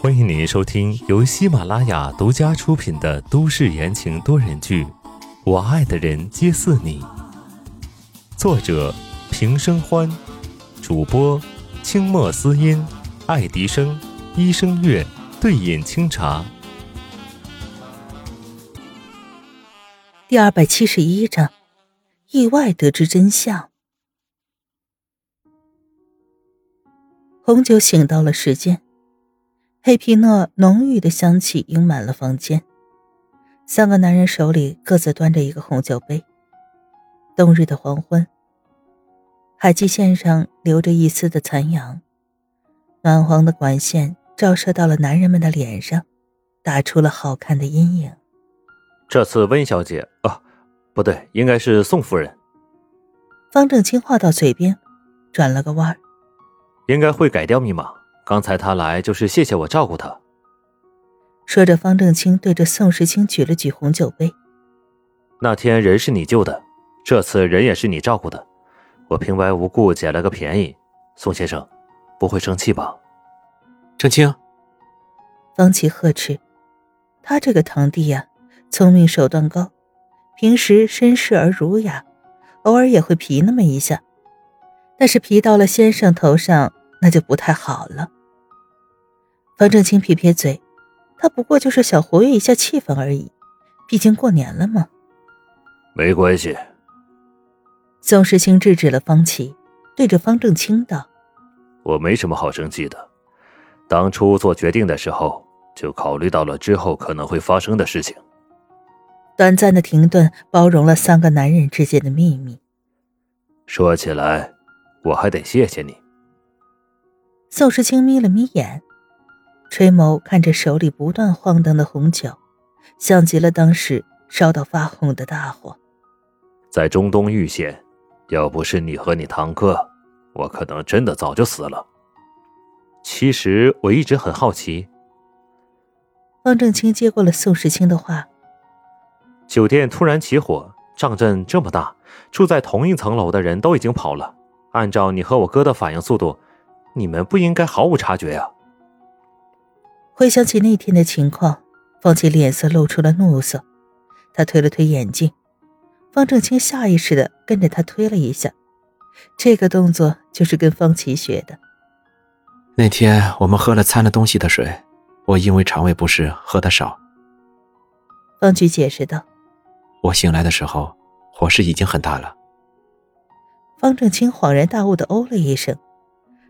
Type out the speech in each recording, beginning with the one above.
欢迎您收听由喜马拉雅独家出品的都市言情多人剧《我爱的人皆似你》，作者平生欢，主播清墨思音、爱迪生、医生月、对饮清茶。第二百七十一章，意外得知真相。红酒醒到了时间。黑皮诺浓郁的香气盈满了房间，三个男人手里各自端着一个红酒杯。冬日的黄昏，海基线上留着一丝的残阳，暖黄的管线照射到了男人们的脸上，打出了好看的阴影。这次温小姐啊，不对，应该是宋夫人。方正清话到嘴边，转了个弯儿，应该会改掉密码。刚才他来就是谢谢我照顾他。说着，方正清对着宋时清举了举红酒杯。那天人是你救的，这次人也是你照顾的，我平白无故捡了个便宜，宋先生不会生气吧？正清，方琦呵斥，他这个堂弟呀，聪明手段高，平时绅士而儒雅，偶尔也会皮那么一下，但是皮到了先生头上。那就不太好了。方正清撇撇嘴，他不过就是想活跃一下气氛而已，毕竟过年了嘛。没关系。宋时清制止了方琦，对着方正清道：“我没什么好生气的，当初做决定的时候就考虑到了之后可能会发生的事情。”短暂的停顿，包容了三个男人之间的秘密。说起来，我还得谢谢你。宋时清眯了眯眼，垂眸看着手里不断晃荡的红酒，像极了当时烧到发红的大火。在中东遇险，要不是你和你堂哥，我可能真的早就死了。其实我一直很好奇。方正清接过了宋时清的话：“酒店突然起火，仗阵这么大，住在同一层楼的人都已经跑了。按照你和我哥的反应速度。”你们不应该毫无察觉呀！回想起那天的情况，方琦脸色露出了怒色，他推了推眼镜，方正清下意识的跟着他推了一下，这个动作就是跟方琦学的。那天我们喝了掺了东西的水，我因为肠胃不适喝的少。方局解释道：“我醒来的时候，火势已经很大了。”方正清恍然大悟的哦了一声。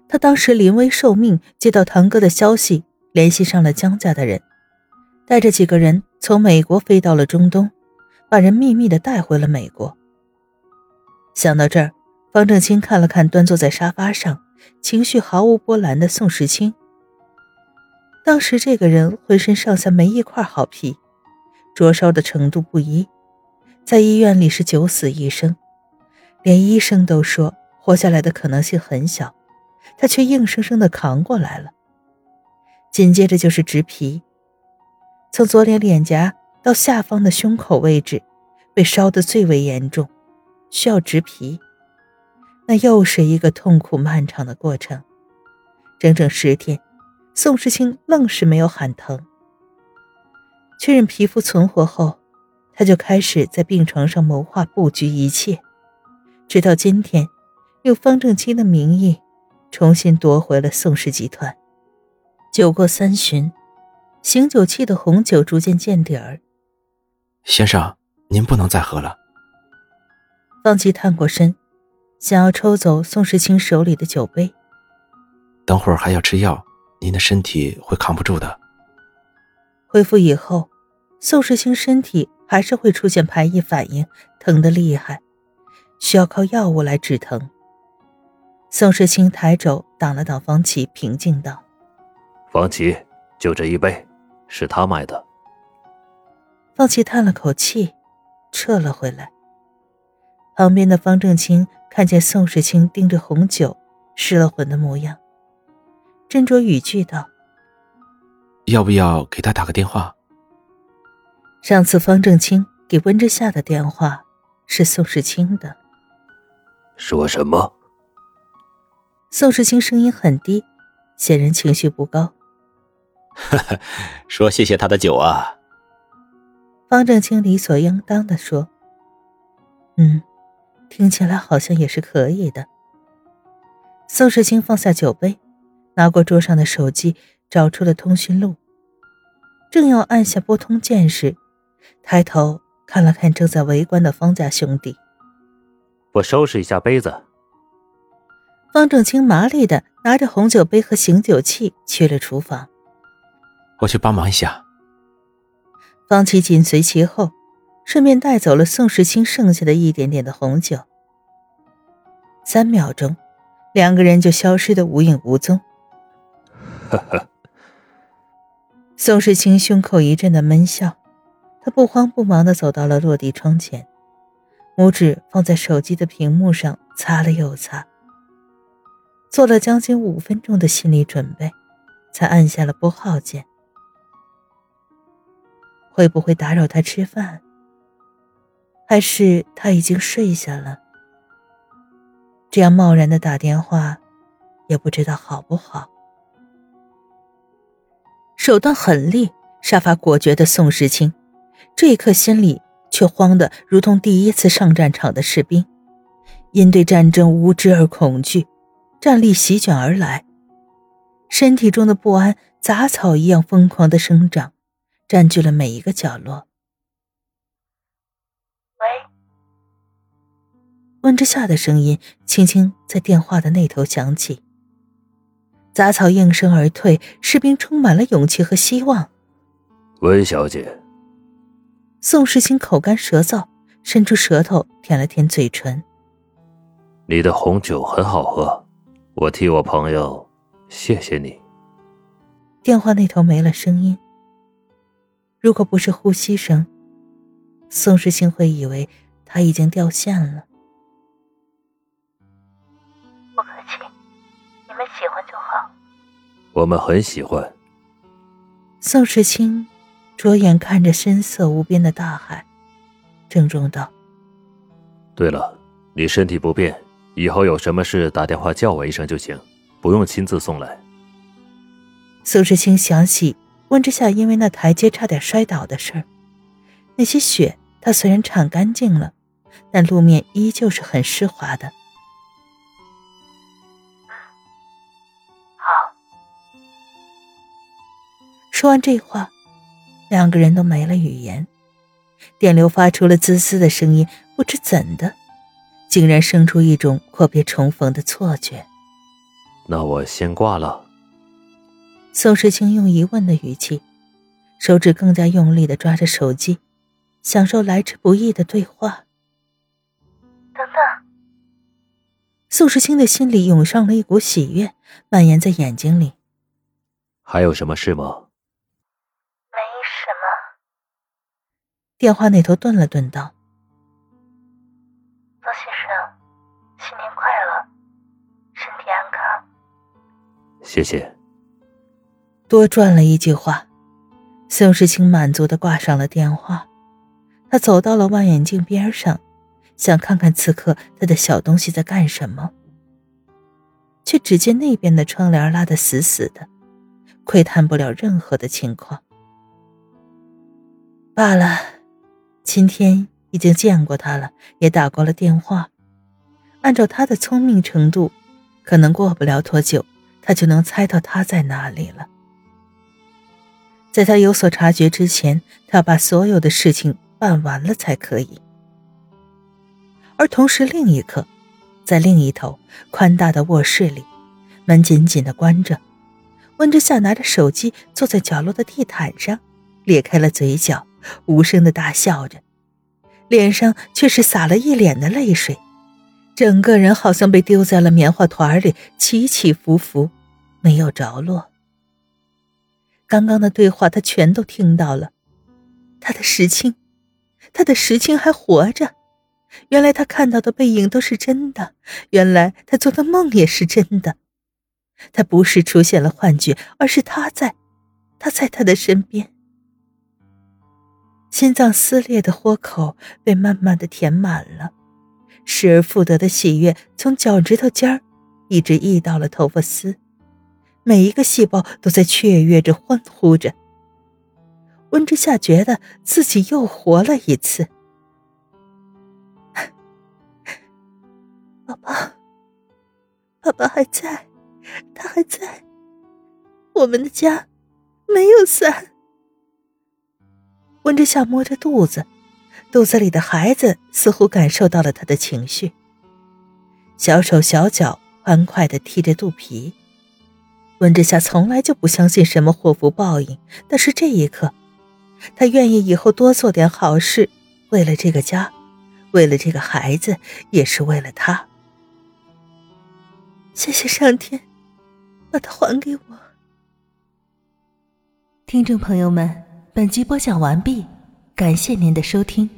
他当时临危受命，接到堂哥的消息，联系上了江家的人，带着几个人从美国飞到了中东，把人秘密的带回了美国。想到这儿，方正清看了看端坐在沙发上、情绪毫无波澜的宋时清。当时这个人浑身上下没一块好皮，灼烧的程度不一，在医院里是九死一生，连医生都说活下来的可能性很小。他却硬生生的扛过来了。紧接着就是植皮，从左脸脸颊到下方的胸口位置，被烧得最为严重，需要植皮。那又是一个痛苦漫长的过程，整整十天，宋时清愣是没有喊疼。确认皮肤存活后，他就开始在病床上谋划布局一切，直到今天，用方正清的名义。重新夺回了宋氏集团。酒过三巡，醒酒器的红酒逐渐见底儿。先生，您不能再喝了。方琦探过身，想要抽走宋时清手里的酒杯。等会儿还要吃药，您的身体会扛不住的。恢复以后，宋时清身体还是会出现排异反应，疼得厉害，需要靠药物来止疼。宋时清抬肘挡了挡方琦，平静道：“方琦，就这一杯，是他买的。”方琦叹了口气，撤了回来。旁边的方正清看见宋时清盯着红酒，失了魂的模样，斟酌语句道：“要不要给他打个电话？”上次方正清给温之夏的电话是宋时清的。说什么？宋时清声音很低，显然情绪不高。说谢谢他的酒啊。方正清理所应当的说：“嗯，听起来好像也是可以的。”宋世清放下酒杯，拿过桌上的手机，找出了通讯录。正要按下拨通键时，抬头看了看正在围观的方家兄弟，我收拾一下杯子。方正清麻利的拿着红酒杯和醒酒器去了厨房。我去帮忙一下。方琦紧随其后，顺便带走了宋时清剩下的一点点的红酒。三秒钟，两个人就消失的无影无踪。呵呵。宋时清胸口一阵的闷笑，他不慌不忙的走到了落地窗前，拇指放在手机的屏幕上擦了又擦，做了将近五分钟的心理准备，才按下了拨号键。会不会打扰他吃饭？还是他已经睡下了？这样贸然的打电话，也不知道好不好。手段狠厉、杀伐果决的宋时清，这一刻心里却慌得如同第一次上战场的士兵，因对战争无知而恐惧，战力席卷而来，身体中的不安杂草一样疯狂的生长。占据了每一个角落。喂，温之夏的声音轻轻在电话的那头响起。杂草应声而退，士兵充满了勇气和希望。温小姐，宋时清口干舌燥，伸出舌头舔了舔嘴唇。你的红酒很好喝，我替我朋友谢谢你。电话那头没了声音。如果不是呼吸声，宋时清会以为他已经掉线了。不客气，你们喜欢就好。我们很喜欢。宋时清着眼看着深色无边的大海，郑重道：“对了，你身体不便，以后有什么事打电话叫我一声就行，不用亲自送来。”苏志清想起。温之夏因为那台阶差点摔倒的事儿，那些雪他虽然铲干净了，但路面依旧是很湿滑的。好。说完这话，两个人都没了语言。电流发出了滋滋的声音，不知怎的，竟然生出一种阔别重逢的错觉。那我先挂了。宋时清用疑问的语气，手指更加用力的抓着手机，享受来之不易的对话。等等，宋时清的心里涌上了一股喜悦，蔓延在眼睛里。还有什么事吗？没什么。电话那头顿了顿，道：“方先生，新年快乐，身体安康。”谢谢。多赚了一句话，宋时清满足的挂上了电话。他走到了望远镜边上，想看看此刻他的小东西在干什么，却只见那边的窗帘拉得死死的，窥探不了任何的情况。罢了，今天已经见过他了，也打过了电话。按照他的聪明程度，可能过不了多久，他就能猜到他在哪里了。在他有所察觉之前，他把所有的事情办完了才可以。而同时，另一刻，在另一头宽大的卧室里，门紧紧的关着，温之夏拿着手机坐在角落的地毯上，咧开了嘴角，无声的大笑着，脸上却是洒了一脸的泪水，整个人好像被丢在了棉花团里，起起伏伏，没有着落。刚刚的对话，他全都听到了。他的石青，他的石青还活着。原来他看到的背影都是真的，原来他做的梦也是真的。他不是出现了幻觉，而是他在，他在他的身边。心脏撕裂的豁口被慢慢的填满了，失而复得的喜悦从脚趾头尖儿一直溢到了头发丝。每一个细胞都在雀跃着、欢呼着。温之夏觉得自己又活了一次。宝宝，爸爸还在，他还在，我们的家没有散。温之夏摸着肚子，肚子里的孩子似乎感受到了他的情绪，小手小脚欢快的踢着肚皮。温之夏从来就不相信什么祸福报应，但是这一刻，他愿意以后多做点好事，为了这个家，为了这个孩子，也是为了他。谢谢上天，把他还给我。听众朋友们，本集播讲完毕，感谢您的收听。